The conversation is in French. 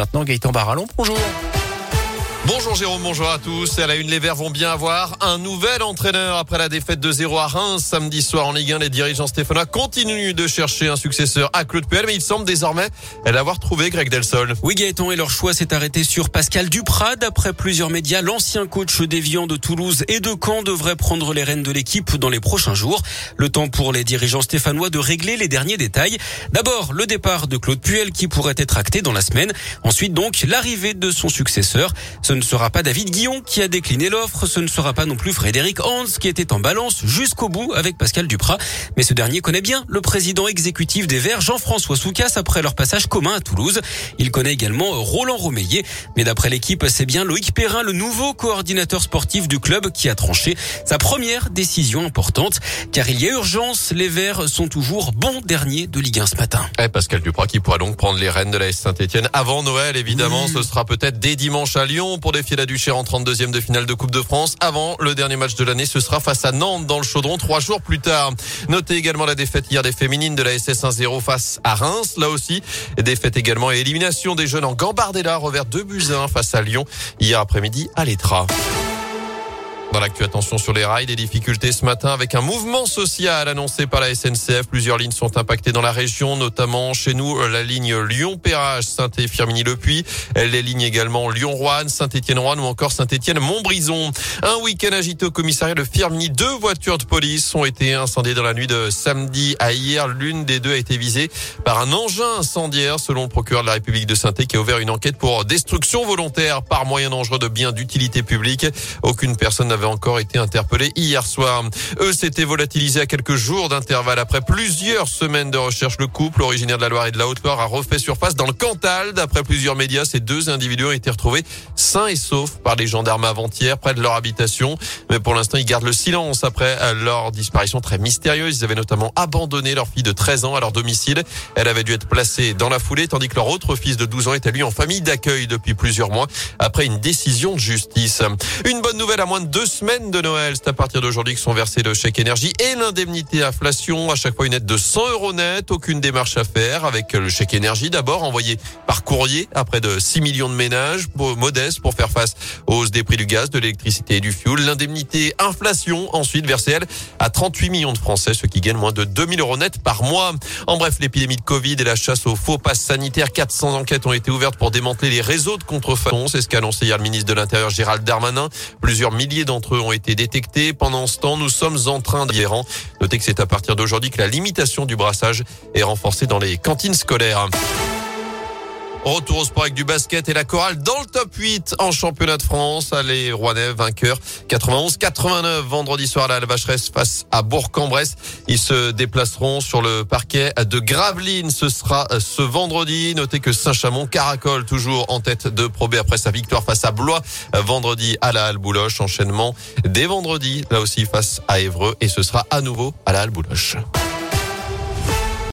maintenant Gaëtan Barallon. Bonjour. Bonjour Jérôme, bonjour à tous. À la une, les Verts vont bien avoir un nouvel entraîneur après la défaite de 0 à Reims samedi soir en Ligue 1. Les dirigeants stéphanois continuent de chercher un successeur à Claude Puel, mais il semble désormais l'avoir trouvé Greg Delsol. Oui Gaëtan et leur choix s'est arrêté sur Pascal Duprat. D'après plusieurs médias, l'ancien coach déviant de Toulouse et de Caen devrait prendre les rênes de l'équipe dans les prochains jours. Le temps pour les dirigeants stéphanois de régler les derniers détails. D'abord, le départ de Claude Puel qui pourrait être acté dans la semaine. Ensuite donc, l'arrivée de son successeur. Ce ne sera pas David Guillon qui a décliné l'offre. Ce ne sera pas non plus Frédéric Hans qui était en balance jusqu'au bout avec Pascal Duprat. Mais ce dernier connaît bien le président exécutif des Verts, Jean-François Soucas, après leur passage commun à Toulouse. Il connaît également Roland Romeillet. Mais d'après l'équipe, c'est bien Loïc Perrin, le nouveau coordinateur sportif du club, qui a tranché sa première décision importante. Car il y a urgence. Les Verts sont toujours bons derniers de Ligue 1 ce matin. Et Pascal Duprat qui pourra donc prendre les rênes de la S Saint-Etienne avant Noël, évidemment. Ce sera peut-être dès dimanche à Lyon pour défier la Duchère en 32e de finale de Coupe de France. Avant le dernier match de l'année, ce sera face à Nantes dans le Chaudron trois jours plus tard. Notez également la défaite hier des féminines de la SS 1-0 face à Reims. Là aussi, défaite également et élimination des jeunes en Gambardella revers 2 buts 1 face à Lyon hier après-midi à l'Etra. Dans l'actu, attention sur les rails, des difficultés ce matin avec un mouvement social annoncé par la SNCF. Plusieurs lignes sont impactées dans la région, notamment chez nous la ligne Lyon-Perrache, Saint-Firminy-le-Puy. Les lignes également Lyon-Roanne, Saint-Étienne-Roanne ou encore Saint-Étienne-Montbrison. Un week-end agité au commissariat de Firminy. Deux voitures de police ont été incendiées dans la nuit de samedi à hier. L'une des deux a été visée par un engin incendiaire, selon le procureur de la République de saint qui a ouvert une enquête pour destruction volontaire par moyen dangereux de biens d'utilité publique. Aucune personne n'a avait encore été interpellé hier soir. Eux s'étaient volatilisés à quelques jours d'intervalle. Après plusieurs semaines de recherche, le couple, originaire de la Loire et de la Haute-Loire, a refait surface dans le Cantal. D'après plusieurs médias, ces deux individus ont été retrouvés sains et saufs par les gendarmes avant-hier près de leur habitation. Mais pour l'instant, ils gardent le silence après leur disparition très mystérieuse. Ils avaient notamment abandonné leur fille de 13 ans à leur domicile. Elle avait dû être placée dans la foulée, tandis que leur autre fils de 12 ans était lui en famille d'accueil depuis plusieurs mois après une décision de justice. Une bonne nouvelle à moins de deux semaine de Noël. C'est à partir d'aujourd'hui que sont versés le chèque énergie et l'indemnité inflation. À chaque fois une aide de 100 euros net. Aucune démarche à faire avec le chèque énergie d'abord envoyé par courrier à près de 6 millions de ménages modestes pour faire face aux hausses des prix du gaz, de l'électricité et du fioul. L'indemnité inflation ensuite versée elle à 38 millions de Français, ceux qui gagnent moins de 2000 euros net par mois. En bref, l'épidémie de Covid et la chasse aux faux passes sanitaires, 400 enquêtes ont été ouvertes pour démanteler les réseaux de contrefaçon. C'est ce qu'a annoncé hier le ministre de l'Intérieur Gérald Darmanin. Plusieurs milliers d'entre eux ont été détectés. Pendant ce temps, nous sommes en train d'y Notez que c'est à partir d'aujourd'hui que la limitation du brassage est renforcée dans les cantines scolaires. Retour au sport avec du basket et la chorale dans le top 8 en championnat de France. Allez, Rouennais, vainqueur 91-89 vendredi soir à la Vacheresse face à Bourg-en-Bresse. Ils se déplaceront sur le parquet de Gravelines. Ce sera ce vendredi. Notez que Saint-Chamond caracole toujours en tête de Pro après sa victoire face à Blois vendredi à la Halle Bouloche. Enchaînement dès vendredi, là aussi face à Évreux et ce sera à nouveau à la Halle Bouloche.